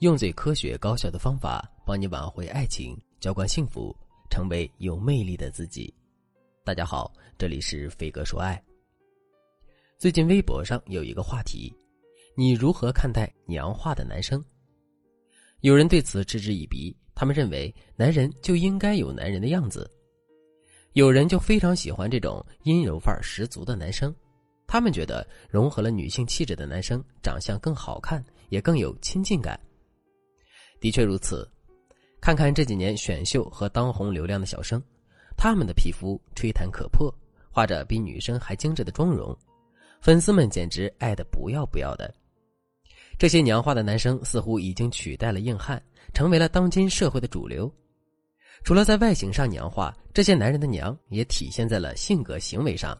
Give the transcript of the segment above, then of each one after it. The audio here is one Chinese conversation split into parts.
用最科学高效的方法帮你挽回爱情，浇灌幸福，成为有魅力的自己。大家好，这里是飞哥说爱。最近微博上有一个话题：你如何看待娘化的男生？有人对此嗤之以鼻，他们认为男人就应该有男人的样子；有人就非常喜欢这种阴柔范儿十足的男生，他们觉得融合了女性气质的男生长相更好看，也更有亲近感。的确如此，看看这几年选秀和当红流量的小生，他们的皮肤吹弹可破，画着比女生还精致的妆容，粉丝们简直爱的不要不要的。这些娘化的男生似乎已经取代了硬汉，成为了当今社会的主流。除了在外形上娘化，这些男人的娘也体现在了性格行为上，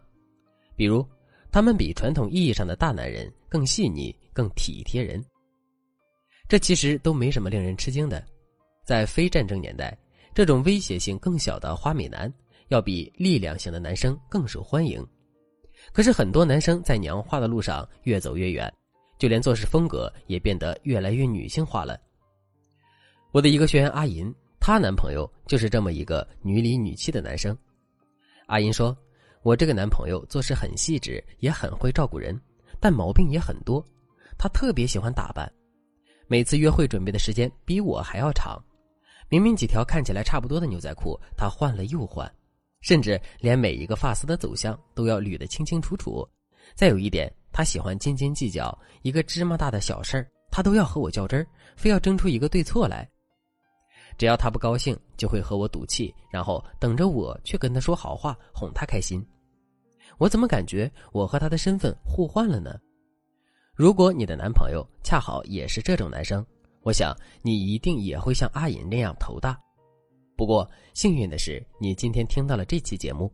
比如他们比传统意义上的大男人更细腻、更体贴人。这其实都没什么令人吃惊的，在非战争年代，这种威胁性更小的花美男要比力量型的男生更受欢迎。可是很多男生在娘化的路上越走越远，就连做事风格也变得越来越女性化了。我的一个学员阿银，她男朋友就是这么一个女里女气的男生。阿银说：“我这个男朋友做事很细致，也很会照顾人，但毛病也很多。他特别喜欢打扮。”每次约会准备的时间比我还要长，明明几条看起来差不多的牛仔裤，他换了又换，甚至连每一个发丝的走向都要捋得清清楚楚。再有一点，他喜欢斤斤计较，一个芝麻大的小事儿，他都要和我较真儿，非要争出一个对错来。只要他不高兴，就会和我赌气，然后等着我去跟他说好话，哄他开心。我怎么感觉我和他的身份互换了呢？如果你的男朋友恰好也是这种男生，我想你一定也会像阿银那样头大。不过幸运的是，你今天听到了这期节目，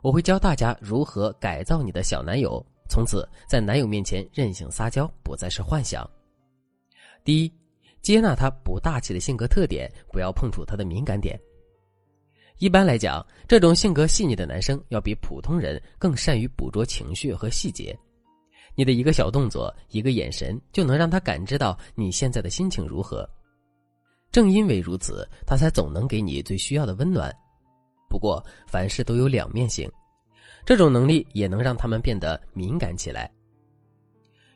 我会教大家如何改造你的小男友，从此在男友面前任性撒娇，不再是幻想。第一，接纳他不大气的性格特点，不要碰触他的敏感点。一般来讲，这种性格细腻的男生要比普通人更善于捕捉情绪和细节。你的一个小动作，一个眼神，就能让他感知到你现在的心情如何。正因为如此，他才总能给你最需要的温暖。不过，凡事都有两面性，这种能力也能让他们变得敏感起来。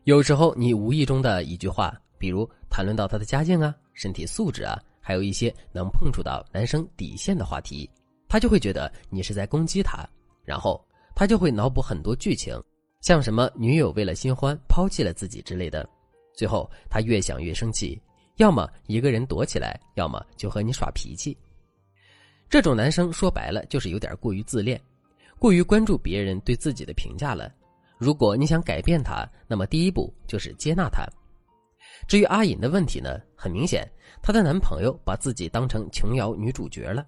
有时候，你无意中的一句话，比如谈论到他的家境啊、身体素质啊，还有一些能碰触到男生底线的话题，他就会觉得你是在攻击他，然后他就会脑补很多剧情。像什么女友为了新欢抛弃了自己之类的，最后他越想越生气，要么一个人躲起来，要么就和你耍脾气。这种男生说白了就是有点过于自恋，过于关注别人对自己的评价了。如果你想改变他，那么第一步就是接纳他。至于阿隐的问题呢，很明显，她的男朋友把自己当成琼瑶女主角了。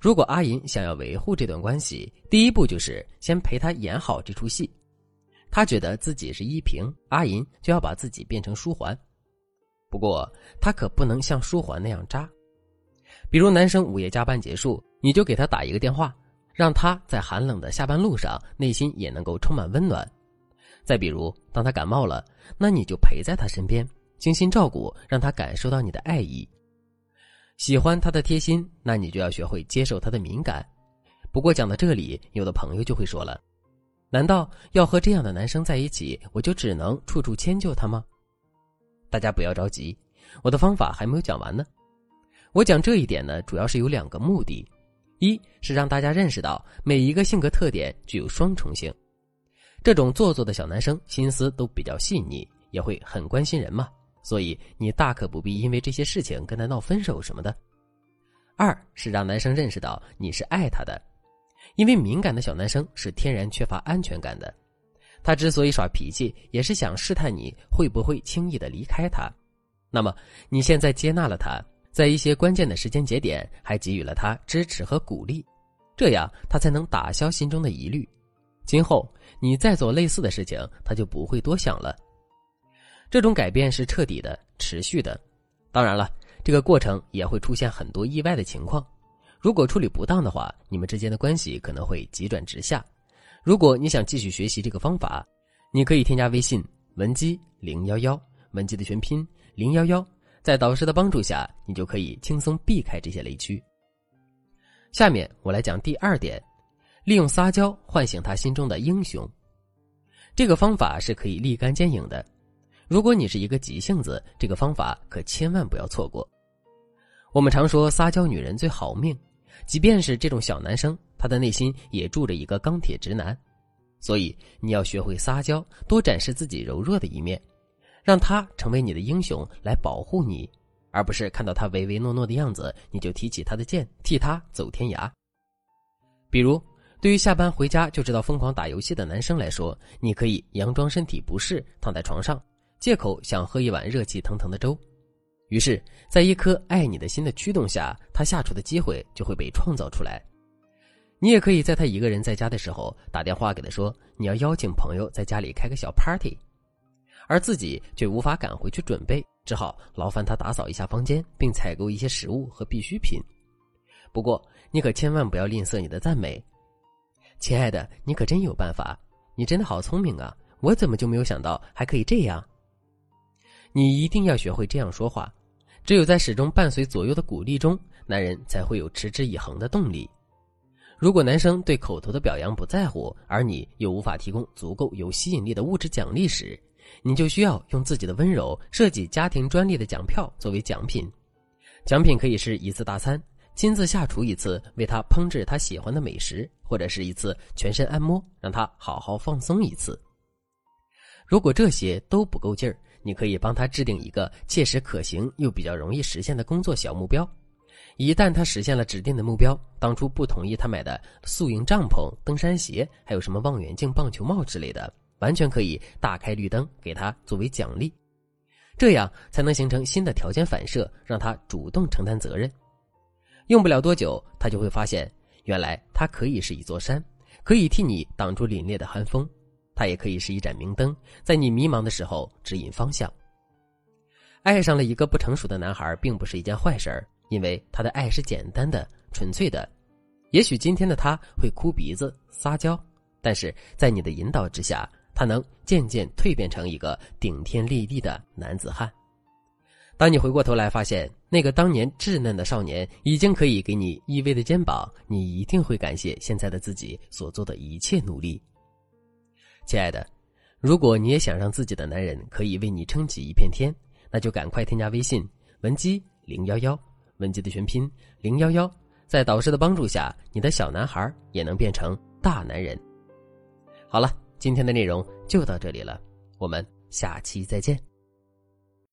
如果阿银想要维护这段关系，第一步就是先陪他演好这出戏。他觉得自己是依萍，阿银就要把自己变成舒桓。不过他可不能像舒桓那样渣。比如男生午夜加班结束，你就给他打一个电话，让他在寒冷的下班路上内心也能够充满温暖。再比如，当他感冒了，那你就陪在他身边，精心照顾，让他感受到你的爱意。喜欢他的贴心，那你就要学会接受他的敏感。不过讲到这里，有的朋友就会说了。难道要和这样的男生在一起，我就只能处处迁就他吗？大家不要着急，我的方法还没有讲完呢。我讲这一点呢，主要是有两个目的：一是让大家认识到每一个性格特点具有双重性，这种做作的小男生心思都比较细腻，也会很关心人嘛，所以你大可不必因为这些事情跟他闹分手什么的；二是让男生认识到你是爱他的。因为敏感的小男生是天然缺乏安全感的，他之所以耍脾气，也是想试探你会不会轻易的离开他。那么你现在接纳了他，在一些关键的时间节点还给予了他支持和鼓励，这样他才能打消心中的疑虑。今后你再做类似的事情，他就不会多想了。这种改变是彻底的、持续的。当然了，这个过程也会出现很多意外的情况。如果处理不当的话，你们之间的关系可能会急转直下。如果你想继续学习这个方法，你可以添加微信文姬零幺幺，文姬的全拼零幺幺，在导师的帮助下，你就可以轻松避开这些雷区。下面我来讲第二点，利用撒娇唤醒他心中的英雄。这个方法是可以立竿见影的。如果你是一个急性子，这个方法可千万不要错过。我们常说撒娇女人最好命，即便是这种小男生，他的内心也住着一个钢铁直男。所以你要学会撒娇，多展示自己柔弱的一面，让他成为你的英雄来保护你，而不是看到他唯唯诺诺的样子，你就提起他的剑替他走天涯。比如，对于下班回家就知道疯狂打游戏的男生来说，你可以佯装身体不适，躺在床上，借口想喝一碗热气腾腾的粥。于是，在一颗爱你的心的驱动下，他下厨的机会就会被创造出来。你也可以在他一个人在家的时候打电话给他说你要邀请朋友在家里开个小 party，而自己却无法赶回去准备，只好劳烦他打扫一下房间，并采购一些食物和必需品。不过你可千万不要吝啬你的赞美，亲爱的，你可真有办法，你真的好聪明啊！我怎么就没有想到还可以这样？你一定要学会这样说话，只有在始终伴随左右的鼓励中，男人才会有持之以恒的动力。如果男生对口头的表扬不在乎，而你又无法提供足够有吸引力的物质奖励时，你就需要用自己的温柔设计家庭专利的奖票作为奖品。奖品可以是一次大餐，亲自下厨一次为他烹制他喜欢的美食，或者是一次全身按摩，让他好好放松一次。如果这些都不够劲儿，你可以帮他制定一个切实可行又比较容易实现的工作小目标。一旦他实现了指定的目标，当初不同意他买的宿营帐篷、登山鞋，还有什么望远镜、棒球帽之类的，完全可以大开绿灯给他作为奖励，这样才能形成新的条件反射，让他主动承担责任。用不了多久，他就会发现，原来他可以是一座山，可以替你挡住凛冽的寒风；他也可以是一盏明灯，在你迷茫的时候指引方向。爱上了一个不成熟的男孩，并不是一件坏事儿。因为他的爱是简单的、纯粹的，也许今天的他会哭鼻子、撒娇，但是在你的引导之下，他能渐渐蜕变成一个顶天立地的男子汉。当你回过头来发现那个当年稚嫩的少年已经可以给你依偎的肩膀，你一定会感谢现在的自己所做的一切努力。亲爱的，如果你也想让自己的男人可以为你撑起一片天，那就赶快添加微信文姬零幺幺。文姬的全拼零幺幺，在导师的帮助下，你的小男孩也能变成大男人。好了，今天的内容就到这里了，我们下期再见。